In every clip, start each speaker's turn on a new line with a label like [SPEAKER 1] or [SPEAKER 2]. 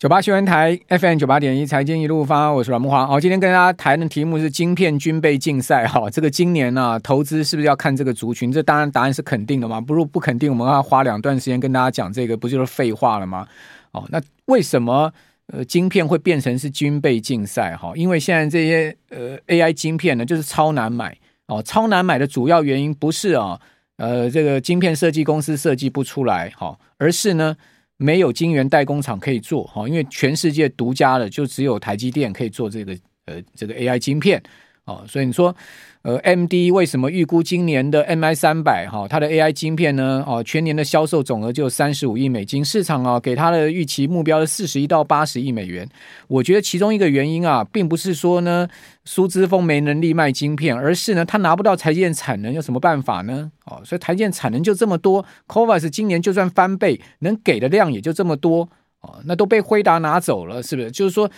[SPEAKER 1] 九八新闻台 FM 九八点一财经一路发，我是阮慕驊。好，今天跟大家谈的题目是晶片军备竞赛。哈，这个今年呢、投资是不是要看这个族群？这当然答案是肯定的嘛。不如不肯定，我们要花两段时间跟大家讲这个，不就是废话了吗？哦，那为什么呃晶片会变成是军备竞赛？哈，因为现在这些呃 AI 晶片呢，就是超难买。哦，超难买的主要原因不是啊，呃，这个晶片设计公司设计不出来，哈，而是呢。没有晶圆代工厂可以做哈，因为全世界独家的就只有台积电可以做这个呃这个 AI 晶片。哦，所以你说。呃，MD 为什么预估今年的 MI 三百哈，它的 AI 晶片呢？哦，全年的销售总额就三十五亿美金，市场啊给它的预期目标是四十一到八十亿美元。我觉得其中一个原因啊，并不是说呢苏姿丰没能力卖晶片，而是呢他拿不到台积电产能，有什么办法呢？哦，所以台积电产能就这么多 c o v a s 今年就算翻倍，能给的量也就这么多哦，那都被辉达拿走了，是不是？就是说。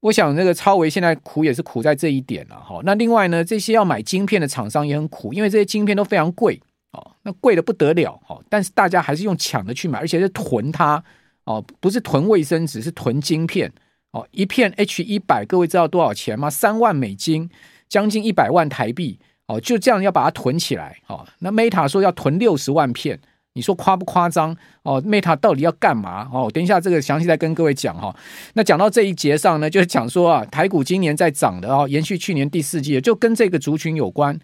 [SPEAKER 1] 我想，那个超微现在苦也是苦在这一点了哈。那另外呢，这些要买晶片的厂商也很苦，因为这些晶片都非常贵哦，那贵的不得了哦。但是大家还是用抢的去买，而且是囤它哦，不是囤卫生纸，是囤晶片哦。一片 H 一百，各位知道多少钱吗？三万美金，将近一百万台币哦。就这样要把它囤起来哦。那 Meta 说要囤六十万片。你说夸不夸张哦？Meta 到底要干嘛哦？等一下这个详细再跟各位讲哈。那讲到这一节上呢，就是讲说啊，台股今年在涨的哦，延续去年第四季，就跟这个族群有关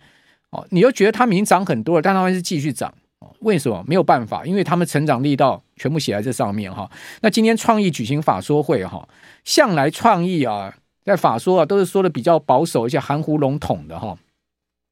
[SPEAKER 1] 哦。你又觉得他们已经涨很多了，但他们是继续涨哦？为什么？没有办法，因为他们成长力道全部写在这上面哈。那今天创意举行法说会哈，向来创意啊，在法说啊都是说的比较保守，而且含糊笼统的哈。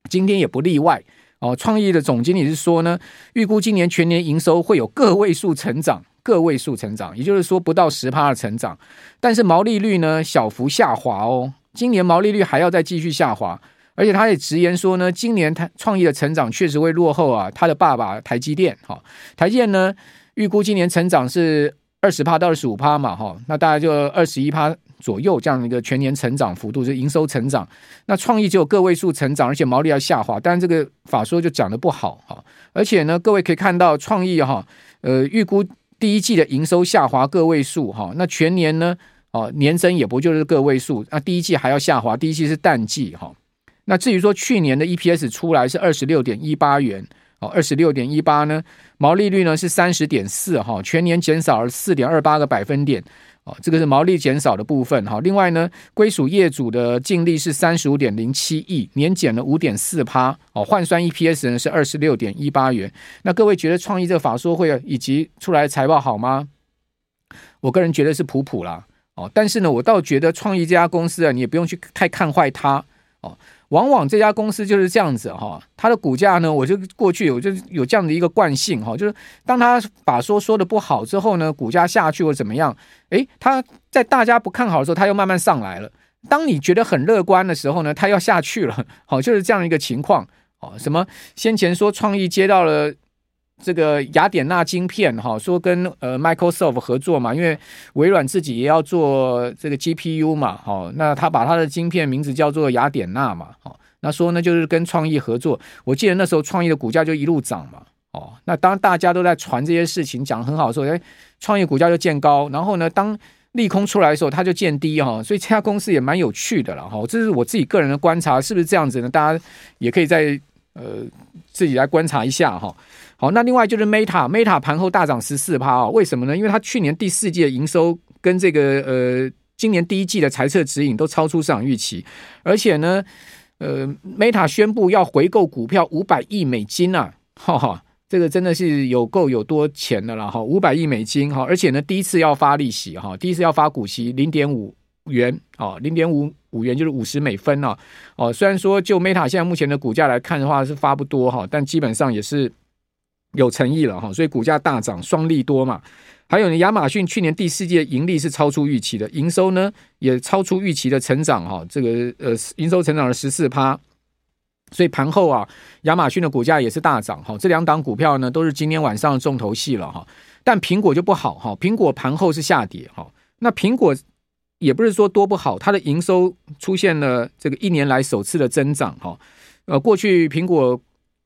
[SPEAKER 1] 今天也不例外。哦，创意的总经理是说呢，预估今年全年营收会有个位数成长，个位数成长，也就是说不到十趴的成长，但是毛利率呢小幅下滑哦，今年毛利率还要再继续下滑，而且他也直言说呢，今年他创意的成长确实会落后啊，他的爸爸台积电，哈，台积电呢预估今年成长是二十趴到二十五趴嘛，哈，那大概就二十一趴。左右这样一个全年成长幅度，就是营收成长。那创意只有个位数成长，而且毛利要下滑。但这个法说就讲得不好哈。而且呢，各位可以看到创意哈，呃，预估第一季的营收下滑个位数哈。那全年呢，哦，年增也不就是个位数。那第一季还要下滑，第一季是淡季哈。那至于说去年的 EPS 出来是二十六点一八元哦，二十六点一八呢，毛利率呢是三十点四哈，全年减少了四点二八个百分点。哦，这个是毛利减少的部分哈。另外呢，归属业主的净利是三十五点零七亿，年减了五点四趴。哦，换算 EPS 呢是二十六点一八元。那各位觉得创意这个法说会以及出来的财报好吗？我个人觉得是普普啦。哦，但是呢，我倒觉得创意这家公司啊，你也不用去太看坏它。哦。往往这家公司就是这样子哈，它的股价呢，我就过去我就有这样的一个惯性哈，就是当他把说说的不好之后呢，股价下去或怎么样，诶，他在大家不看好的时候，他又慢慢上来了。当你觉得很乐观的时候呢，它要下去了，好，就是这样一个情况。哦，什么先前说创意接到了。这个雅典娜晶片哈，说跟呃 Microsoft 合作嘛，因为微软自己也要做这个 GPU 嘛，好，那他把他的晶片名字叫做雅典娜嘛，好，那说呢就是跟创意合作。我记得那时候创意的股价就一路涨嘛，哦，那当大家都在传这些事情讲很好的时候，哎，创意股价就见高，然后呢，当利空出来的时候，它就见低哈，所以这家公司也蛮有趣的了哈，这是我自己个人的观察，是不是这样子呢？大家也可以在呃自己来观察一下哈。好，那另外就是 Meta，Meta 盘后大涨十四趴啊，为什么呢？因为它去年第四季的营收跟这个呃今年第一季的财测指引都超出市场预期，而且呢，呃，Meta 宣布要回购股票五百亿美金啊，哈哈，这个真的是有够有多钱的了哈，五百亿美金哈，而且呢，第一次要发利息哈，第一次要发股息零点五元啊，零点五五元就是五十美分啊，哦，虽然说就 Meta 现在目前的股价来看的话是发不多哈，但基本上也是。有诚意了哈，所以股价大涨，双利多嘛。还有呢，亚马逊去年第四季的盈利是超出预期的，营收呢也超出预期的成长哈。这个呃，营收成长了十四趴，所以盘后啊，亚马逊的股价也是大涨哈。这两档股票呢都是今天晚上的重头戏了哈。但苹果就不好哈，苹果盘后是下跌哈。那苹果也不是说多不好，它的营收出现了这个一年来首次的增长哈。呃，过去苹果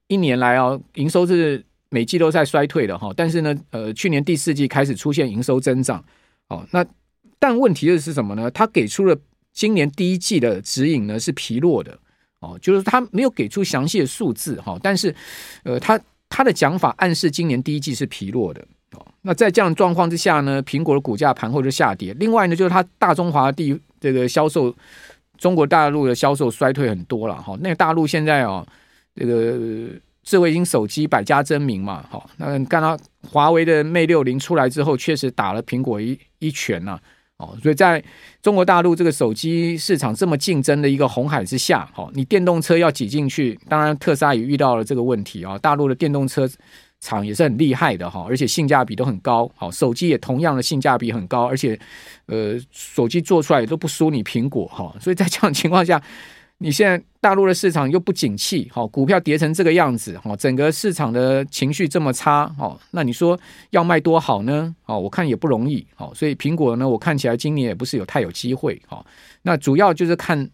[SPEAKER 1] 一年来啊，营收是。每季都在衰退的哈，但是呢，呃，去年第四季开始出现营收增长，哦，那但问题的是什么呢？他给出了今年第一季的指引呢是疲弱的哦，就是他没有给出详细的数字哈，但是呃，他他的讲法暗示今年第一季是疲弱的哦。那在这样状况之下呢，苹果的股价盘后就下跌。另外呢，就是它大中华地这个销售，中国大陆的销售衰退很多了哈。那个大陆现在哦，这个智慧型手机百家争鸣嘛，好，那看到华为的 Mate 六零出来之后，确实打了苹果一一拳呐。哦，所以在中国大陆这个手机市场这么竞争的一个红海之下，好，你电动车要挤进去，当然特斯拉也遇到了这个问题啊。大陆的电动车厂也是很厉害的哈，而且性价比都很高。好，手机也同样的性价比很高，而且呃，手机做出来也都不输你苹果哈。所以在这样情况下。你现在大陆的市场又不景气，好，股票跌成这个样子，好，整个市场的情绪这么差，好，那你说要卖多好呢？好，我看也不容易，好，所以苹果呢，我看起来今年也不是有太有机会，好，那主要就是看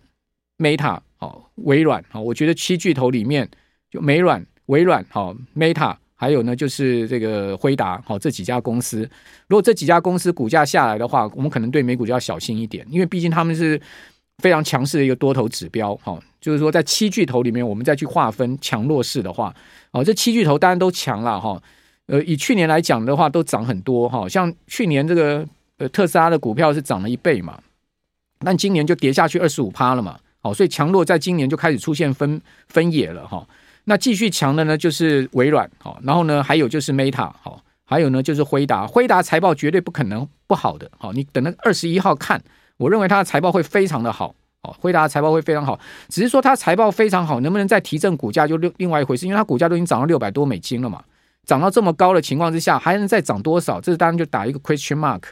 [SPEAKER 1] Meta，好，微软，好，我觉得七巨头里面就微软、微软，好，Meta，还有呢就是这个辉达，好，这几家公司，如果这几家公司股价下来的话，我们可能对美股就要小心一点，因为毕竟他们是。非常强势的一个多头指标，哈，就是说在七巨头里面，我们再去划分强弱势的话，哦，这七巨头当然都强了，哈，呃，以去年来讲的话，都涨很多，哈，像去年这个呃特斯拉的股票是涨了一倍嘛，但今年就跌下去二十五趴了嘛，好，所以强弱在今年就开始出现分分野了，哈，那继续强的呢就是微软，好，然后呢还有就是 Meta，好，还有呢就是辉达，辉达财报绝对不可能不好的，好，你等到二十一号看。我认为它的财报会非常的好，哦，辉达的财报会非常好，只是说它财报非常好，能不能再提振股价就另另外一回事，因为它股价都已经涨到六百多美金了嘛，涨到这么高的情况之下，还能再涨多少？这当然就打一个 question mark，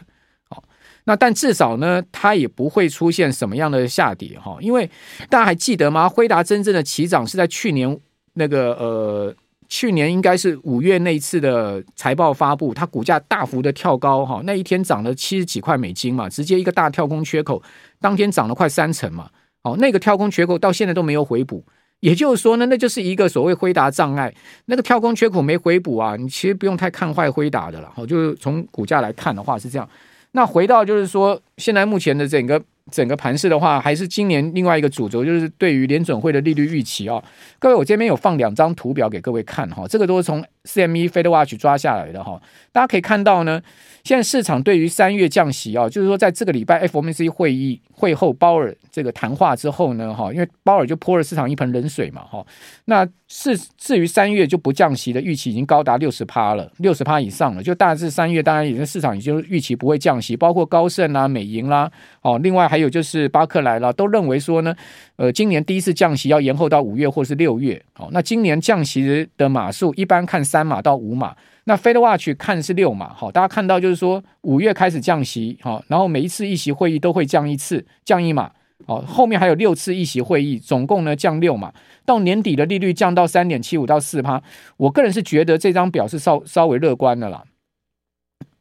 [SPEAKER 1] 好，那但至少呢，它也不会出现什么样的下跌哈，因为大家还记得吗？辉达真正的起涨是在去年那个呃。去年应该是五月那一次的财报发布，它股价大幅的跳高哈，那一天涨了七十几块美金嘛，直接一个大跳空缺口，当天涨了快三成嘛。哦，那个跳空缺口到现在都没有回补，也就是说呢，那就是一个所谓辉达障碍，那个跳空缺口没回补啊，你其实不用太看坏辉达的了。哦，就是从股价来看的话是这样。那回到就是说，现在目前的整个。整个盘势的话，还是今年另外一个主轴，就是对于联准会的利率预期啊、哦。各位，我这边有放两张图表给各位看哈，这个都是从 CME FedWatch 抓下来的哈。大家可以看到呢，现在市场对于三月降息啊，就是说在这个礼拜 FOMC 会议会后鲍尔这个谈话之后呢，哈，因为鲍尔就泼了市场一盆冷水嘛，哈。那是至于三月就不降息的预期已经高达六十趴了，六十趴以上了。就大致三月当然已经市场已经预期不会降息，包括高盛啦、美银啦，哦，另外还有就是巴克莱啦，都认为说呢，呃，今年第一次降息要延后到五月或是六月。好，那今年降息的码数一般看三码到五码。那 FedWatch 看是六码，好，大家看到就是说五月开始降息，好，然后每一次议息会议都会降一次，降一码，好，后面还有六次议息会议，总共呢降六码，到年底的利率降到三点七五到四趴，我个人是觉得这张表是稍稍微乐观的啦，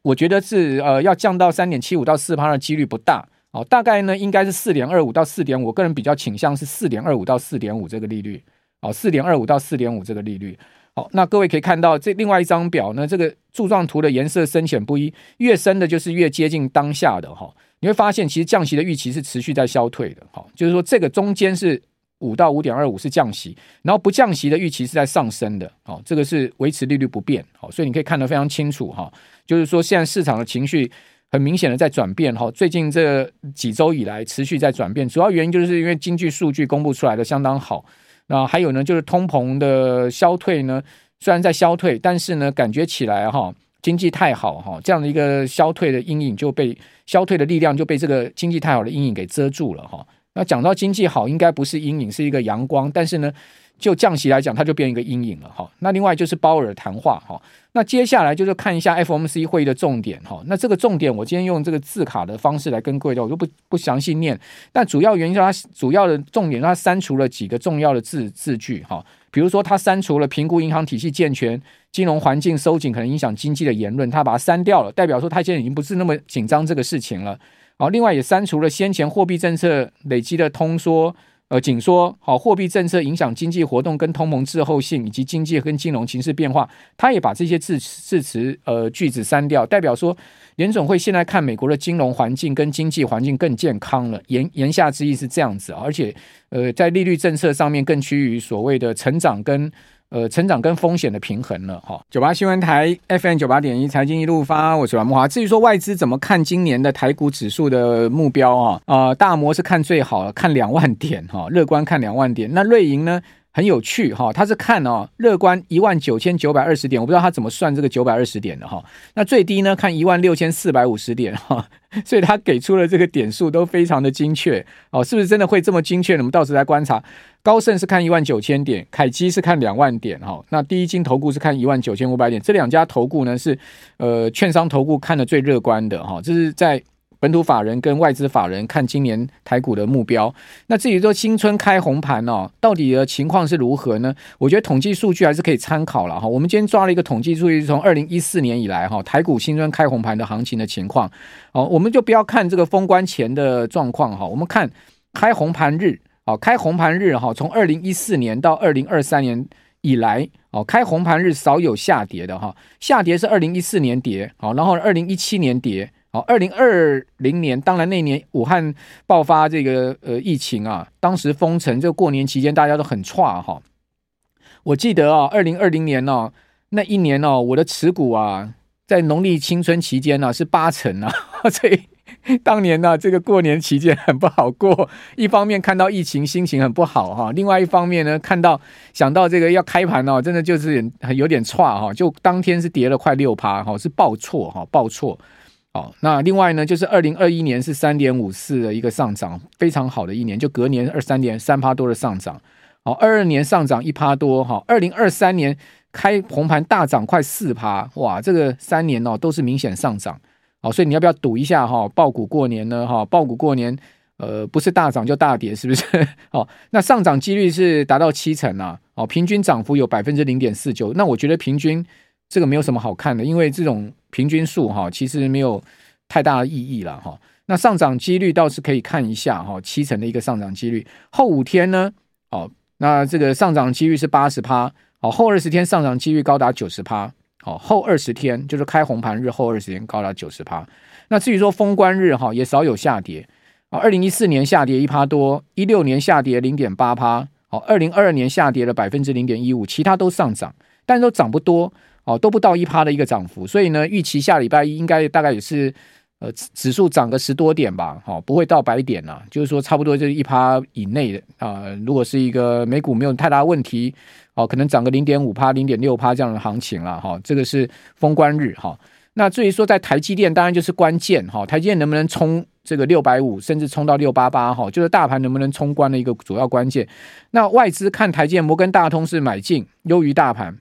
[SPEAKER 1] 我觉得是呃要降到三点七五到四趴的几率不大，哦，大概呢应该是四点二五到四点五，我个人比较倾向是四点二五到四点五这个利率，哦，四点二五到四点五这个利率。好，那各位可以看到这另外一张表呢，这个柱状图的颜色深浅不一，越深的就是越接近当下的哈。你会发现，其实降息的预期是持续在消退的。好，就是说这个中间是五到五点二五是降息，然后不降息的预期是在上升的。好，这个是维持利率不变。好，所以你可以看得非常清楚哈，就是说现在市场的情绪很明显的在转变哈。最近这几周以来持续在转变，主要原因就是因为经济数据公布出来的相当好。那还有呢，就是通膨的消退呢，虽然在消退，但是呢，感觉起来哈，经济太好哈，这样的一个消退的阴影就被消退的力量就被这个经济太好的阴影给遮住了哈。那讲到经济好，应该不是阴影，是一个阳光，但是呢。就降息来讲，它就变一个阴影了哈。那另外就是鲍尔谈话哈。那接下来就是看一下 FOMC 会议的重点哈。那这个重点我今天用这个字卡的方式来跟各位，我就不不详细念。但主要原因是它主要的重点，它删除了几个重要的字字句哈。比如说，它删除了评估银行体系健全、金融环境收紧可能影响经济的言论，它把它删掉了，代表说它现在已经不是那么紧张这个事情了。好，另外也删除了先前货币政策累积的通缩。呃紧缩，好，货币政策影响经济活动跟通膨滞后性以及经济跟金融形势变化，他也把这些字字词呃句子删掉，代表说联总会现在看美国的金融环境跟经济环境更健康了。言言下之意是这样子，而且呃在利率政策上面更趋于所谓的成长跟。呃，成长跟风险的平衡了哈。九八新闻台 FM 九八点一财经一路发，我是阮慕华。至于说外资怎么看今年的台股指数的目标啊？啊、呃，大摩是看最好，看两万点哈，乐观看两万点。那瑞银呢？很有趣哈，他是看哦，乐观一万九千九百二十点，我不知道他怎么算这个九百二十点的哈。那最低呢，看一万六千四百五十点哈，所以他给出了这个点数都非常的精确哦，是不是真的会这么精确呢？我们到时来观察。高盛是看一万九千点，凯基是看两万点哈。那第一金投顾是看一万九千五百点，这两家投顾呢是呃券商投顾看的最乐观的哈，这是在。本土法人跟外资法人看今年台股的目标，那至于说新春开红盘哦，到底的情况是如何呢？我觉得统计数据还是可以参考了哈。我们今天抓了一个统计数据，从二零一四年以来哈，台股新春开红盘的行情的情况哦，我们就不要看这个封关前的状况哈，我们看开红盘日哦，开红盘日哈，从二零一四年到二零二三年以来哦，开红盘日少有下跌的哈，下跌是二零一四年跌好，然后二零一七年跌。好，二零二零年，当然那年武汉爆发这个呃疫情啊，当时封城，这过年期间大家都很差哈。我记得啊，二零二零年呢、那一年呢、啊，我的持股啊，在农历新春期间呢、啊、是八成啊，所以当年呢、啊，这个过年期间很不好过。一方面看到疫情，心情很不好哈；另外一方面呢，看到想到这个要开盘哦，真的就是有点差哈，就当天是跌了快六趴哈，是报错哈，报错。好，那另外呢，就是二零二一年是三点五四的一个上涨，非常好的一年，就隔年二三年三趴多的上涨。好，二二年上涨一趴多，哈，二零二三年开红盘大涨快四趴，哇，这个三年哦都是明显上涨。好，所以你要不要赌一下哈？爆股过年呢？哈，爆股过年，呃，不是大涨就大跌，是不是？好，那上涨几率是达到七成啊。哦，平均涨幅有百分之零点四九，那我觉得平均。这个没有什么好看的，因为这种平均数哈，其实没有太大的意义了哈。那上涨几率倒是可以看一下哈，七成的一个上涨几率。后五天呢，哦，那这个上涨几率是八十趴，哦，后二十天上涨几率高达九十趴，哦，后二十天就是开红盘日后二十天高达九十趴。那至于说封关日哈，也少有下跌啊，二零一四年下跌一趴多，一六年下跌零点八趴，哦，二零二二年下跌了百分之零点一五，其他都上涨，但都涨不多。哦，都不到一趴的一个涨幅，所以呢，预期下礼拜一应该大概也是，呃，指数涨个十多点吧，好，不会到百点了，就是说差不多就是一趴以内的啊。如果是一个美股没有太大问题，哦，可能涨个零点五趴、零点六趴这样的行情了，哈，这个是封关日，哈。那至于说在台积电，当然就是关键，哈，台积电能不能冲这个六百五，甚至冲到六八八，哈，就是大盘能不能冲关的一个主要关键。那外资看台积电，摩根大通是买进，优于大盘。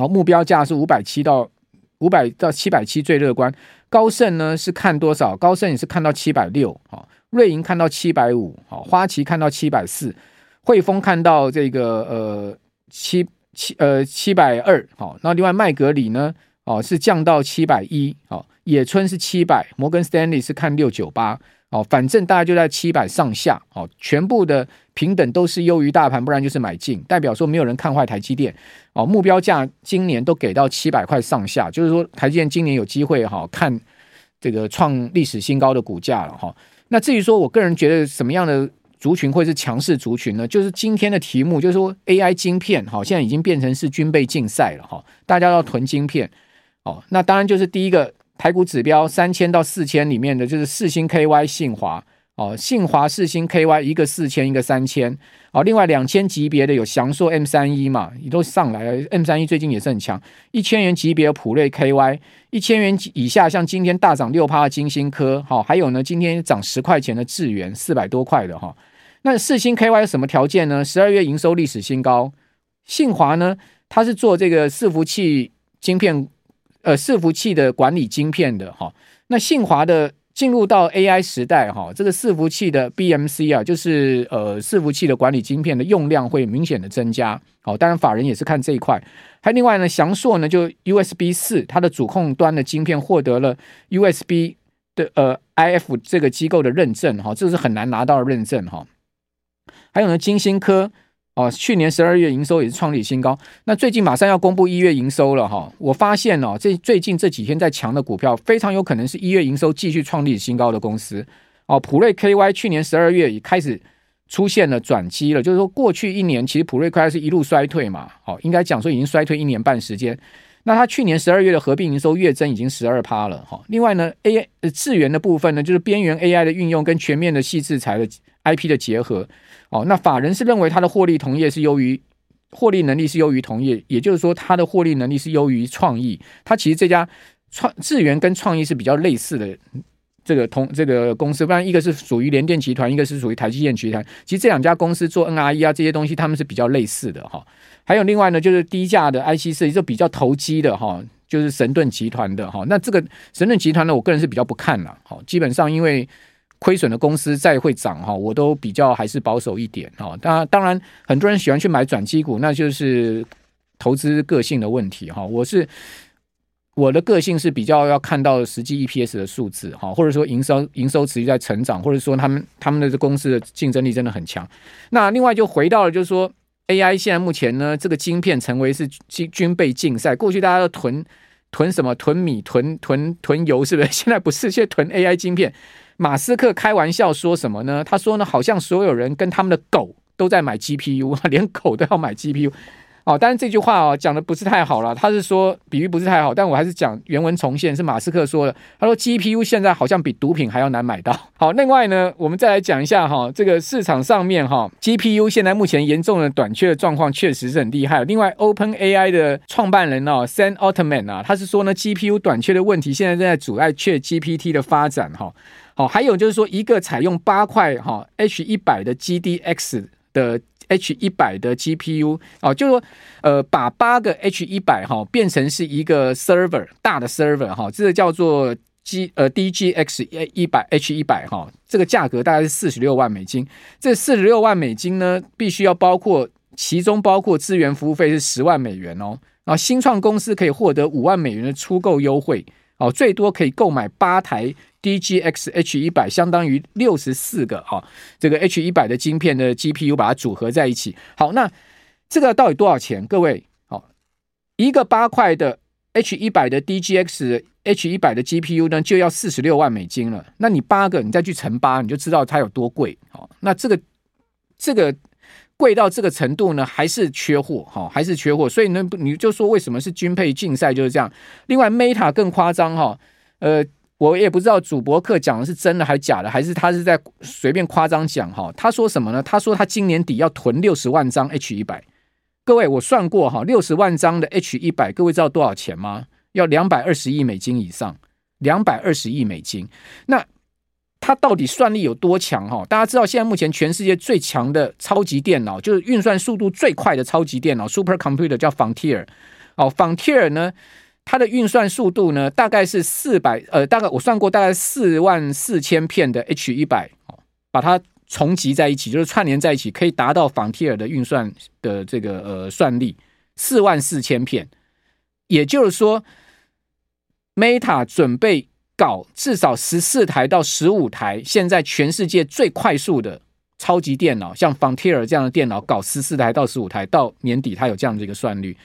[SPEAKER 1] 好，目标价是五百七到五百到七百七最乐观。高盛呢是看多少？高盛也是看到七百六。好，瑞银看到七百五。好，花旗看到七百四。汇丰看到这个呃七七呃七百二。好，那另外麦格里呢？哦是降到七百一。好，野村是七百。摩根斯丹利是看六九八。哦，反正大概就在七百上下，哦，全部的平等都是优于大盘，不然就是买进，代表说没有人看坏台积电，哦，目标价今年都给到七百块上下，就是说台积电今年有机会哈、哦，看这个创历史新高的股价了哈、哦。那至于说我个人觉得什么样的族群会是强势族群呢？就是今天的题目就是说 AI 晶片，哈、哦，现在已经变成是军备竞赛了哈、哦，大家要囤晶片，哦，那当然就是第一个。台股指标三千到四千里面的就是四星 KY 信华哦，信华四星 KY 一个四千一个三千哦，另外两千级别的有翔硕 M 三一嘛，也都上来了，M 三一最近也是很强，一千元级别的谱瑞 KY，一千元以下像今天大涨六趴的晶心科，好，还有呢今天涨十块钱的智原四百多块的哈，那四星 KY 什么条件呢？十二月营收历史新高，信华呢它是做这个伺服器晶片。呃，伺服器的管理晶片的哈，那信华的进入到 AI 时代哈，这个伺服器的 BMC 啊，就是呃伺服器的管理晶片的用量会明显的增加。好，当然法人也是看这一块。还另外呢，祥硕呢就 USB 四，它的主控端的晶片获得了 USB 的呃 IF 这个机构的认证哈，这是很难拿到的认证哈。还有呢，晶心科哦，去年十二月营收也是创立新高。那最近马上要公布一月营收了哈，我发现哦，这最近这几天在强的股票，非常有可能是一月营收继续创立新高的公司哦。普瑞 KY 去年十二月也开始出现了转机了，就是说过去一年其实普瑞 KY 是一路衰退嘛，哦，应该讲说已经衰退一年半时间。那它去年十二月的合并营收月增已经十二趴了哈。另外呢，AI 智源的部分呢，就是边缘 AI 的运用跟全面的细制裁的 IP 的结合。哦，那法人是认为它的获利同业是优于获利能力是优于同业，也就是说它的获利能力是优于创意。它其实这家创智源跟创意是比较类似的这个同这个公司，不然一个是属于联电集团，一个是属于台积电集团。其实这两家公司做 NRE 啊这些东西，他们是比较类似的哈。还有另外呢，就是低价的 IC 设计，就比较投机的哈，就是神盾集团的哈。那这个神盾集团呢，我个人是比较不看了。好，基本上因为亏损的公司再会涨哈，我都比较还是保守一点哈。当然，当然很多人喜欢去买转机股，那就是投资个性的问题哈。我是我的个性是比较要看到实际 EPS 的数字哈，或者说营收营收持续在成长，或者说他们他们的公司的竞争力真的很强。那另外就回到了就是说。AI 现在目前呢，这个晶片成为是军军备竞赛。过去大家都囤囤什么？囤米、囤囤囤油，是不是？现在不是，现在囤 AI 晶片。马斯克开玩笑说什么呢？他说呢，好像所有人跟他们的狗都在买 GPU，连狗都要买 GPU。哦，但是这句话哦讲的不是太好了，他是说比喻不是太好，但我还是讲原文重现，是马斯克说的。他说 GPU 现在好像比毒品还要难买到。好，另外呢，我们再来讲一下哈，这个市场上面哈，GPU 现在目前严重的短缺的状况确实是很厉害。另外，OpenAI 的创办人哦，Sam Altman 啊，他是说呢，GPU 短缺的问题现在正在阻碍却 GPT 的发展哈。哦，还有就是说，一个采用八块哈 H 一百的 GDX 的。H 一百的 GPU 哦，就是说，呃，把八个 H 一百哈变成是一个 server 大的 server 哈，这个叫做 G 呃 DGX 一百 H 一百哈，这个价格大概是四十六万美金。这四十六万美金呢，必须要包括其中包括资源服务费是十万美元哦。然后新创公司可以获得五万美元的出购优惠哦，最多可以购买八台。DGX H 一百相当于六十四个哈，这个 H 一百的晶片的 GPU 把它组合在一起。好，那这个到底多少钱？各位，好，一个八块的 H 一百的 DGX H 一百的 GPU 呢，就要四十六万美金了。那你八个，你再去乘八，你就知道它有多贵。好，那这个这个贵到这个程度呢，还是缺货？哈，还是缺货。所以呢，你就说为什么是军备竞赛就是这样。另外，Meta 更夸张哈，呃。我也不知道主播客讲的是真的还是假的，还是他是在随便夸张讲哈。他说什么呢？他说他今年底要囤六十万张 H 一百。各位，我算过哈，六十万张的 H 一百，各位知道多少钱吗？要两百二十亿美金以上，两百二十亿美金。那他到底算力有多强哈？大家知道现在目前全世界最强的超级电脑，就是运算速度最快的超级电脑 Super Computer 叫 Frontier。哦，Frontier 呢？它的运算速度呢，大概是四百，呃，大概我算过，大概四万四千片的 H 一百，把它重集在一起，就是串联在一起，可以达到 Frontier 的运算的这个呃算力，四万四千片。也就是说，Meta 准备搞至少十四台到十五台，现在全世界最快速的超级电脑，像 Frontier 这样的电脑，搞十四台到十五台，到年底它有这样的一个算率。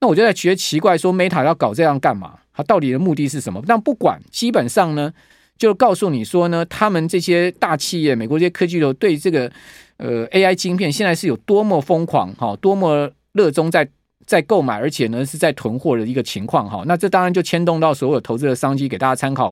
[SPEAKER 1] 那我就在觉得奇怪，说 Meta 要搞这样干嘛？它到底的目的是什么？但不管，基本上呢，就告诉你说呢，他们这些大企业，美国这些科技流对这个呃 AI 晶片现在是有多么疯狂哈，多么热衷在在购买，而且呢是在囤货的一个情况哈。那这当然就牵动到所有投资的商机，给大家参考。